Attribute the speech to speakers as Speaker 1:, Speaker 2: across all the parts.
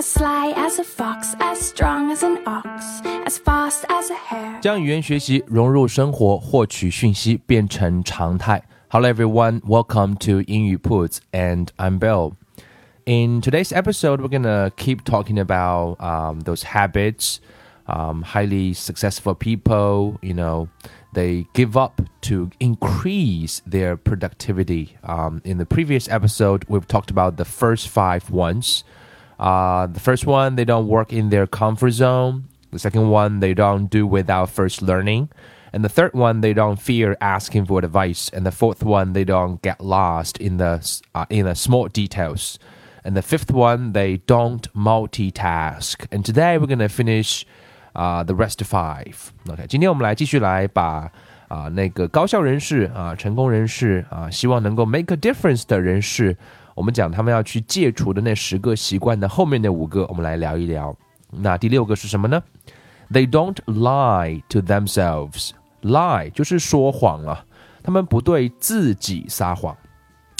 Speaker 1: As sly as a fox, as strong as an ox, as fast as a hare.
Speaker 2: 将语言学习融入生活，获取讯息变成常态。Hello everyone, welcome to 英语 铺子, and I'm Bill. In today's episode, we're gonna keep talking about um, those habits. Um, highly successful people, you know, they give up to increase their productivity. Um, in the previous episode, we've talked about the first five ones. Uh, the first one, they don't work in their comfort zone. The second one, they don't do without first learning. And the third one, they don't fear asking for advice. And the fourth one, they don't get lost in the uh, in the small details. And the fifth one, they don't multitask. And today we're gonna finish uh, the rest five. OK，今天我们来继续来把啊、那个高效人士啊、成功人士啊、希望能够 make a difference 的人士， 我们讲他们要去戒除的那十个习惯的后面那五个，我们来聊一聊。那第六个是什么呢？They don't lie to themselves. Lie 就是说谎啊，他们不对自己撒谎。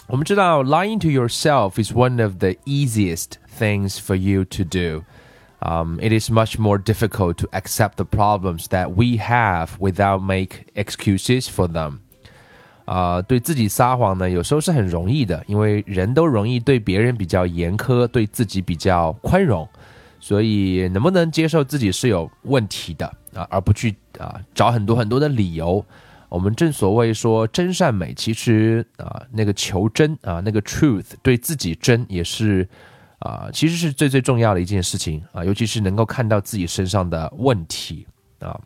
Speaker 2: 我们知道，lying to yourself is one of the easiest things for you to do. Um, it is much more difficult to accept the problems that we have without make excuses for them. 啊、对自己撒谎呢，有时候是很容易的，因为人都容易对别人比较严苛，对自己比较宽容，所以能不能接受自己是有问题的啊，而不去啊找很多很多的理由。我们正所谓说真善美，其实啊那个求真啊那个 truth 对自己真也是啊其实是最最重要的一件事情啊，尤其是能够看到自己身上的问题啊。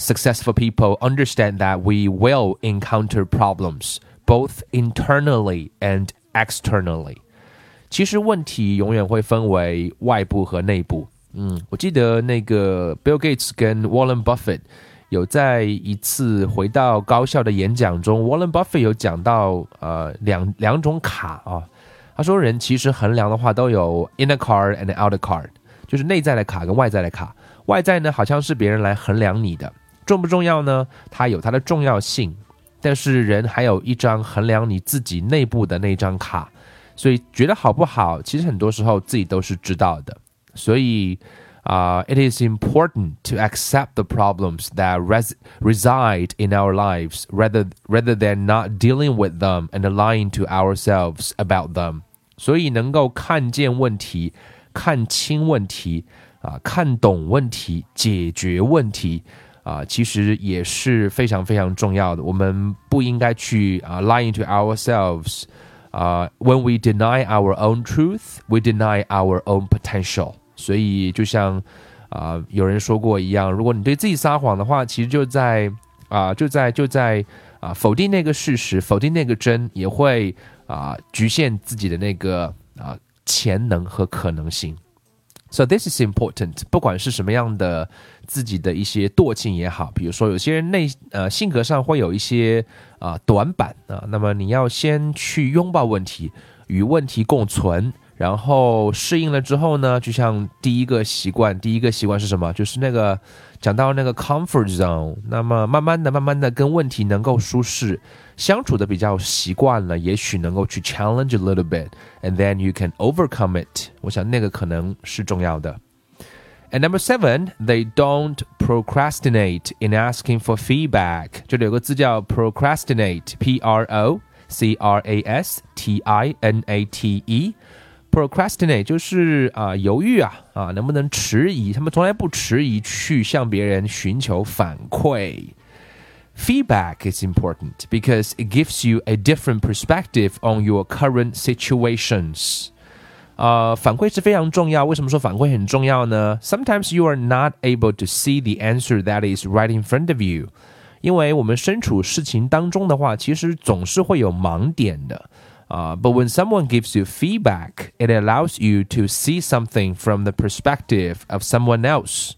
Speaker 2: Successful people understand that we will encounter problems both internally and externally. 其实问题永远会分为外部和内部。嗯，我记得那个 Bill Gates 跟 Warren Buffett 有在一次回到高校的演讲中，Warren Buffett 有讲到呃两两种卡啊。他说人其实衡量的话都有 inner card and outer card，就是内在的卡跟外在的卡。外在呢好像是别人来衡量你的 重不重要呢？它有它的重要性，但是人还有一张衡量你自己内部的那张卡。所以觉得好不好，其实很多时候自己都是知道的。所以啊、uh,，it is important to accept the problems that res reside in our lives rather rather than not dealing with them and lying to ourselves about them。所以能够看见问题、看清问题啊、看懂问题、解决问题。 啊，其实也是非常非常重要的。我们不应该去啊、lying to ourselves。啊、w h e n we deny our own truth, we deny our own potential。所以就像啊、有人说过一样，如果你对自己撒谎的话，其实就在啊、就在就在啊、否定那个事实，否定那个真，也会啊、局限自己的那个啊、潜能和可能性。So this is important。不管是什么样的自己的一些惰性也好，比如说有些人内呃性格上会有一些啊、短板啊，那么你要先去拥抱问题，与问题共存，然后适应了之后呢，就像第一个习惯，第一个习惯是什么？就是那个讲到那个 comfort zone，那么慢慢的、慢慢的跟问题能够舒适相处的比较习惯了，也许能够去 challenge a little bit，and then you can overcome it。我想那个可能是重要的。And number seven, they don't procrastinate in asking for feedback。这里有个字叫 procrastinate，p r o c r a s t i n a t e。procrastinate 就是啊、犹豫啊啊，能不能迟疑？他们从来不迟疑去向别人寻求反馈。 Feedback is important because it gives you a different perspective on your current situations. 呃，反馈是非常重要。为什么说反馈很重要呢？Sometimes you are not able to see the answer that is right in front of you，因为我们身处事情当中的话，其实总是会有盲点的。 Uh, but when someone gives you feedback, it allows you to see something from the perspective of someone else.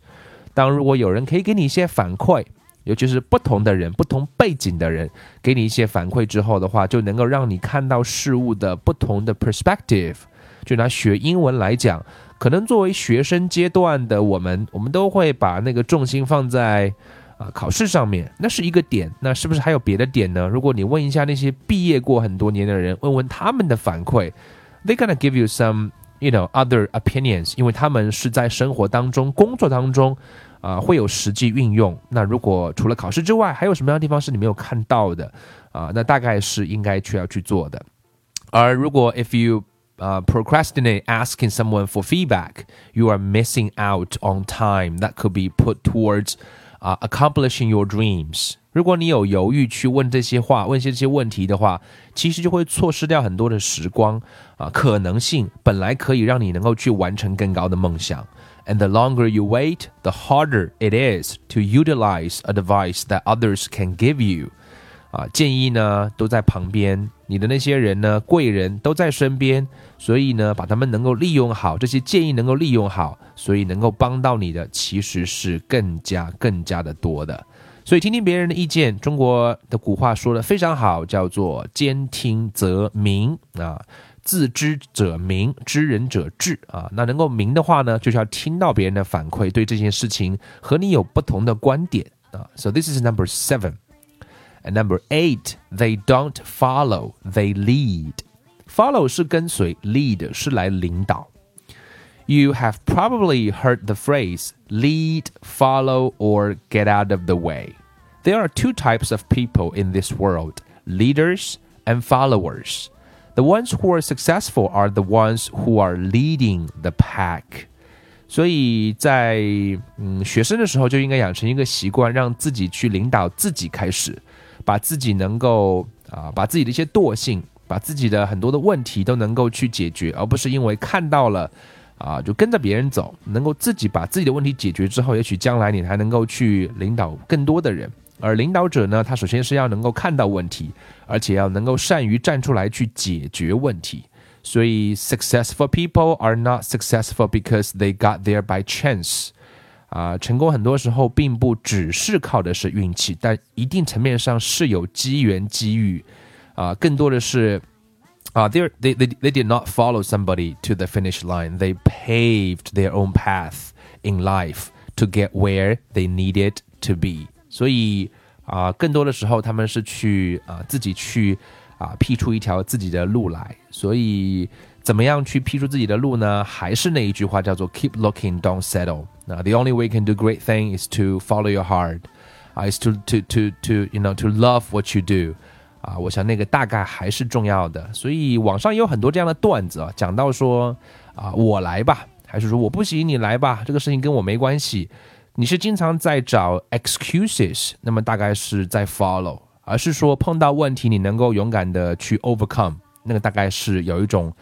Speaker 2: 当如果有人可以给你一些反馈， 尤其是不同的人、不同背景的人给你一些反馈之后的话，就能够让你看到事物的不同的 perspective。就拿学英文来讲，可能作为学生阶段的我们，我们都会把那个重心放在啊考试上面，那是一个点。那是不是还有别的点呢？如果你问一下那些毕业过很多年的人，问问他们的反馈，they gonna give you some you know other opinions，因为他们是在生活当中、工作当中。啊，会有实际运用。那如果除了考试之外，还有什么样的地方是你没有看到的啊？那大概是应该去要去做的。而如果 if you uh, procrastinate asking someone for feedback, you are missing out on time that could be put towards uh, accomplishing your dreams. 如果你有犹豫去问这些话、问些这些问题的话，其实就会错失掉很多的时光啊，可能性本来可以让你能够去完成更高的梦想。And the longer you wait, the harder it is to utilize advice that others can give you. 啊，建议呢都在旁边，你的那些人呢，贵人都在身边，所以呢，把他们能够利用好，这些建议能够利用好，所以能够帮到你的其实是更加更加的多的。所以听听别人的意见，中国的古话说的非常好，叫做兼听则明啊。自知者明，知人者智啊。那能够明的话呢，就是要听到别人的反馈，对这件事情和你有不同的观点啊。So this is number seven. And number eight, they don't follow, they lead. Follow 是跟随，lead 是来领导。You have probably heard the phrase lead, follow, or get out of the way. There are two types of people in this world leaders and followers. The ones who are successful are the ones who are leading the pack。所以在嗯学生的时候就应该养成一个习惯，让自己去领导自己开始，把自己能够啊把自己的一些惰性，把自己的很多的问题都能够去解决，而不是因为看到了啊就跟着别人走，能够自己把自己的问题解决之后，也许将来你还能够去领导更多的人。而领导者呢，他首先是要能够看到问题，而且要能够善于站出来去解决问题。所以，successful people are not successful because they got there by chance。啊，成功很多时候并不只是靠的是运气，但一定层面上是有机缘机遇。啊，更多的是啊，they they they they did not follow somebody to the finish line. They paved their own path in life to get where they needed to be. 所以啊，更多的时候他们是去啊自己去啊辟出一条自己的路来。所以怎么样去辟出自己的路呢？还是那一句话叫做 “keep looking, don't settle”。那 the only way can do great thing is to follow your heart，啊，is to to to to you know to love what you do。啊，我想那个大概还是重要的。所以网上也有很多这样的段子啊，讲到说啊，我来吧，还是说我不行，你来吧，这个事情跟我没关系。你是经常在找 excuses，那么大概是在 follow，而是说碰到问题你能够勇敢的去 overcome，那个大概是有一种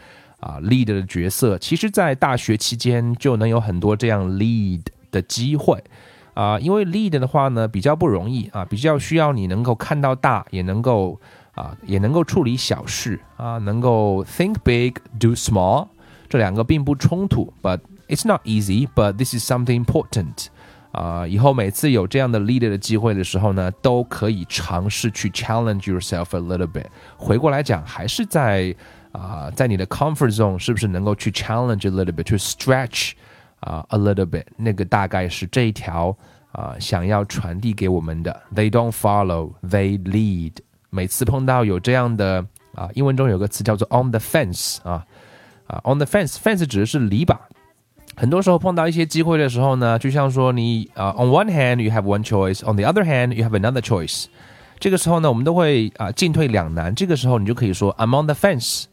Speaker 2: 啊 lead 的角色。其实，在大学期间就能有很多这样 lead 的机会啊，因为 lead 的话呢比较不容易啊，比较需要你能够看到大，也能够啊也能够处理小事啊，能够 think big do small，这两个并不冲突，but it's not easy，but this is something important。 啊，以后每次有这样的 leader 的机会的时候呢，都可以尝试去 challenge yourself a little bit。回过来讲，还是在啊，在你的 comfort zone 是不是能够去 challenge a little bit，to stretch 啊 a little bit？那个大概是这一条啊想要传递给我们的。They don't follow, they lead。每次碰到有这样的啊，英文中有个词叫做 on the fence 啊啊，on the fence，fence 指的是篱笆。很多时候碰到一些机会的时候呢，就像说你啊、uh,，on one hand you have one choice，on the other hand you have another choice。这个时候呢，我们都会啊、uh, 进退两难。这个时候你就可以说 I'm on the fence。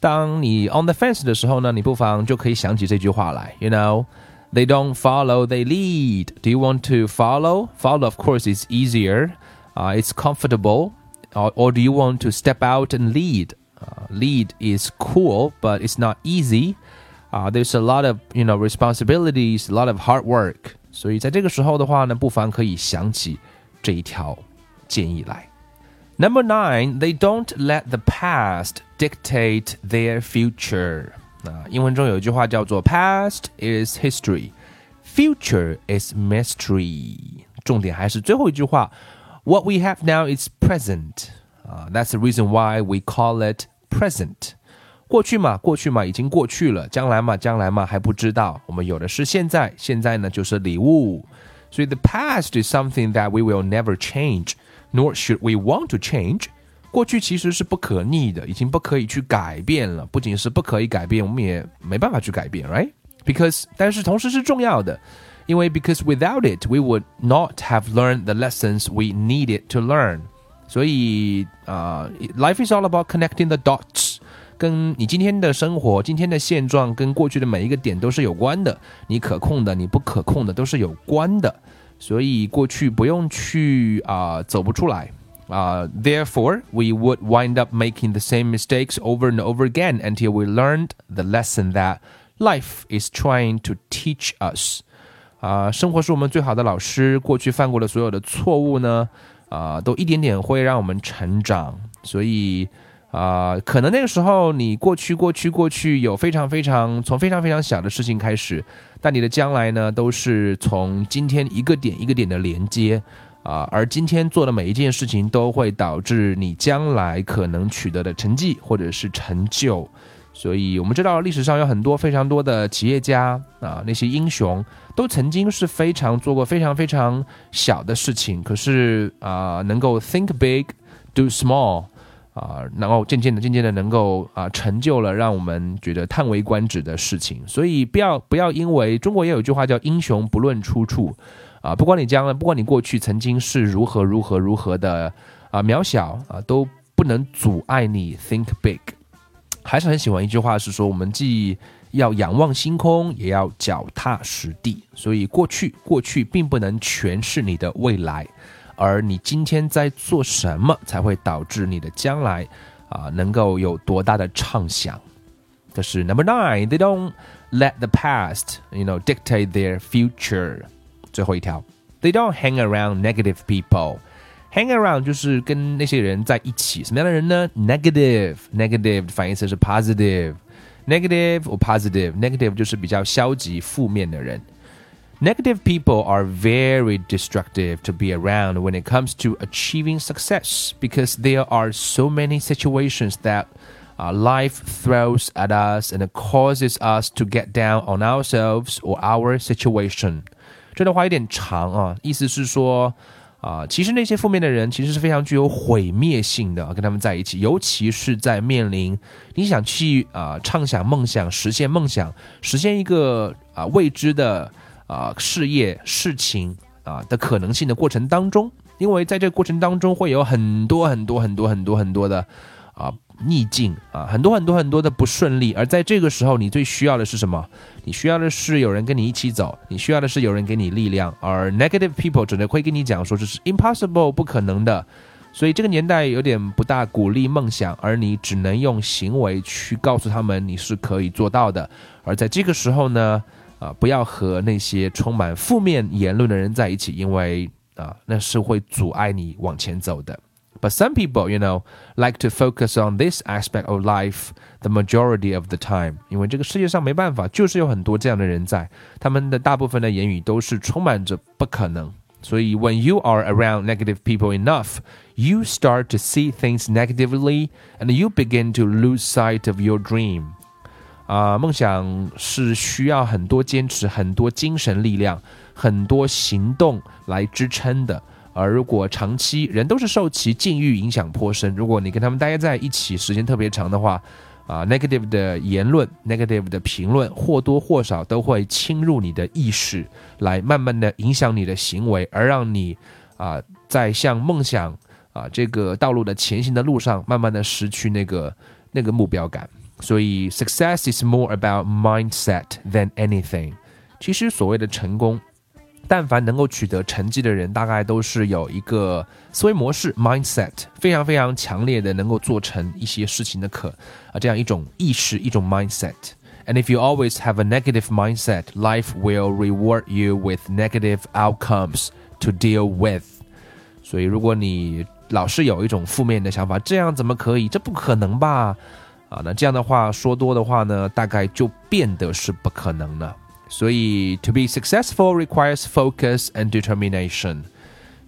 Speaker 2: 当你 on the fence 的时候呢，你不妨就可以想起这句话来，you know。They don't follow, they lead. Do you want to follow? Follow, of course, is easier. Uh, it's comfortable. Or, or do you want to step out and lead? Uh, lead is cool, but it's not easy. 啊，there's a lot of you know responsibilities, a lot of hard work。所以在这个时候的话呢，不妨可以想起这一条建议来。 Number nine, they don't let the past dictate their future. 啊，英文中有一句话叫做 “Past is history, future is mystery”。重点还是最后一句话，“What we have now is present”。啊，That's the reason why we call it present。 过去嘛，过去嘛，已经过去了；将来嘛，将来嘛，还不知道。我们有的是现在，现在呢就是礼物。所以，the past is something that we will never change。nor should we want to change。过去其实是不可逆的，已经不可以去改变了。不仅是不可以改变，我们也没办法去改变，right？Because，但是同时是重要的，因为 because without it we would not have learned the lessons we needed to learn。所以啊、uh,，life is all about connecting the dots。 跟你今天的生活、今天的现状跟过去的每一个点都是有关的，你可控的、你不可控的都是有关的。所以过去不用去啊、走不出来啊、therefore we would wind up making the same mistakes over and over again until we learned the lesson that life is trying to teach us 啊、生活是我们最好的老师。过去犯过的所有的错误呢，啊、都一点点会让我们成长。所以啊、可能那个时候你过去过去过去有非常非常从非常非常小的事情开始，但你的将来呢，都是从今天一个点一个点的连接啊、而今天做的每一件事情都会导致你将来可能取得的成绩或者是成就。所以我们知道历史上有很多非常多的企业家啊、那些英雄都曾经是非常做过非常非常小的事情，可是啊、能够 think big, do small。啊，然后渐渐的、渐渐的能够啊成就了让我们觉得叹为观止的事情，所以不要不要因为中国也有一句话叫“英雄不论出处”，啊，不管你将来，不管你过去曾经是如何如何如何的啊渺小啊，都不能阻碍你 think big。还是很喜欢一句话是说，我们既要仰望星空，也要脚踏实地。所以过去过去并不能诠释你的未来。而你今天在做什么，才会导致你的将来啊能够有多大的畅想？这是 number nine. They don't let the past, you know, dictate their future. 最后一条，They don't hang around negative people. Hang around 就是跟那些人在一起，什么样的人呢？Negative, negative 反义词是 positive, negative or positive. Negative 就是比较消极、负面的人。Negative people are very destructive to be around when it comes to achieving success because there are so many situations that uh, life throws at us and it causes us to get down on ourselves or our situation. 这段话有点长啊，意思是说啊、呃，其实那些负面的人其实是非常具有毁灭性的，跟他们在一起，尤其是在面临你想去啊、呃、畅想梦想、实现梦想、实现一个啊、呃、未知的。 啊，事业、事情啊的可能性的过程当中，因为在这个过程当中会有很多很多很多很多很多的啊逆境啊，很多很多很多的不顺利，而在这个时候，你最需要的是什么？你需要的是有人跟你一起走，你需要的是有人给你力量。而 negative people 只能会跟你讲说这是 impossible 不可能的，所以这个年代有点不大鼓励梦想，而你只能用行为去告诉他们你是可以做到的。而在这个时候呢？啊，不要和那些充满负面言论的人在一起，因为啊，那是会阻碍你往前走的。But some people, you know, like to focus on this aspect of life the majority of the time，因为这个世界上没办法，就是有很多这样的人在，他们的大部分的言语都是充满着不可能。所以，when you are around negative people enough, you start to see things negatively, and you begin to lose sight of your dream. 啊、梦想是需要很多坚持、很多精神力量、很多行动来支撑的。而如果长期人都是受其境遇影响颇深，如果你跟他们待在一起时间特别长的话，啊、，negative 的言论、negative 的评论或多或少都会侵入你的意识，来慢慢的影响你的行为，而让你啊、在向梦想啊、这个道路的前行的路上，慢慢的失去那个那个目标感。所以，success is more about mindset than anything。其实，所谓的成功，但凡能够取得成绩的人，大概都是有一个思维模式 mindset 非常非常强烈的，能够做成一些事情的可啊这样一种意识，一种 mindset。And if you always have a negative mindset, life will reward you with negative outcomes to deal with. 所以如果你老是有一种负面的想法，这样怎么可以？这不可能吧？ 啊，那这样的话说多的话呢，大概就变得是不可能了。所以，to be successful requires focus and determination。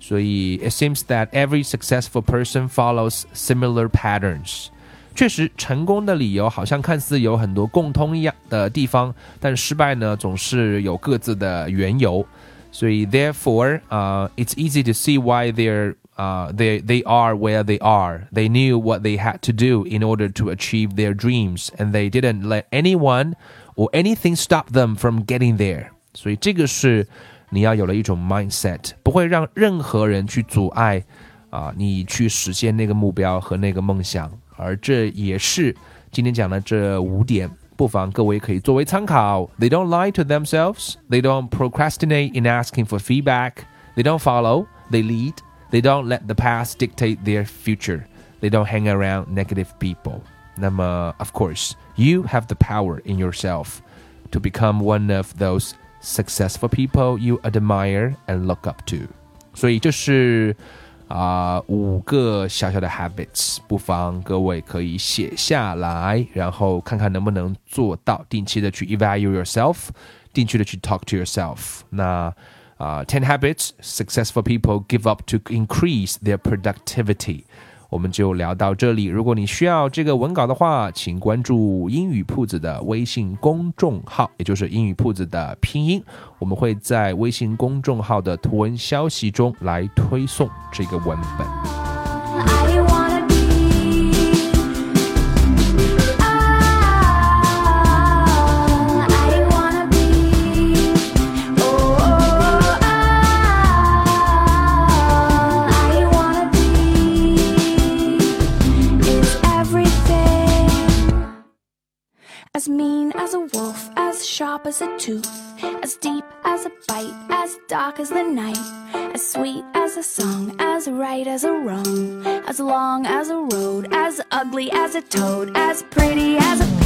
Speaker 2: 所以，it seems that every successful person follows similar patterns。确实，成功的理由好像看似有很多共通一样的地方，但失败呢，总是有各自的缘由。所以，therefore，啊，it's easy to see why they're uh, they they are where they are. They knew what they had to do in order to achieve their dreams, and they didn't let anyone or anything stop them from getting there. 所以这个是你要有了一种 mindset，不会让任何人去阻碍啊你去实现那个目标和那个梦想。而这也是今天讲的这五点，不妨各位可以作为参考。They don't lie to themselves. They don't procrastinate in asking for feedback. They don't follow. They lead. They don't let the past dictate their future. They don't hang around negative people. 那么, of course, you have the power in yourself to become one of those successful people you admire and look up to. 所以这是啊、呃、五个小小的 habits，不妨各位可以写下来，然后看看能不能做到。定期的去 evaluate yourself，定期的去 talk to yourself。那 啊、，Ten habits successful people give up to increase their productivity。我们就聊到这里。如果你需要这个文稿的话，请关注英语铺子的微信公众号，也就是英语铺子的拼音。我们会在微信公众号的图文消息中来推送这个文本。
Speaker 1: As mean as a wolf, as sharp as a tooth, as deep as a bite, as dark as the night, as sweet as a song, as right as a wrong, as long as a road, as ugly as a toad, as pretty as a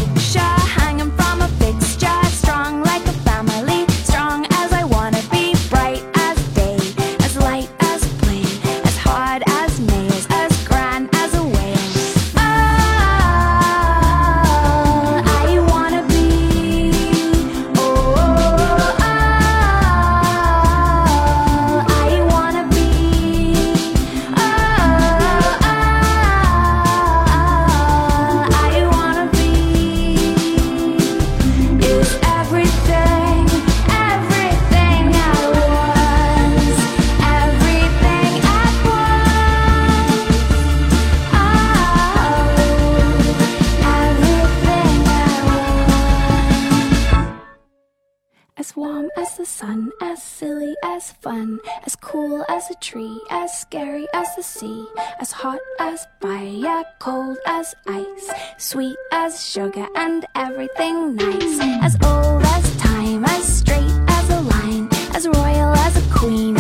Speaker 1: sea, as hot as fire, cold as ice, sweet as sugar, and everything nice. As old as time, as straight as a line, as royal as a queen,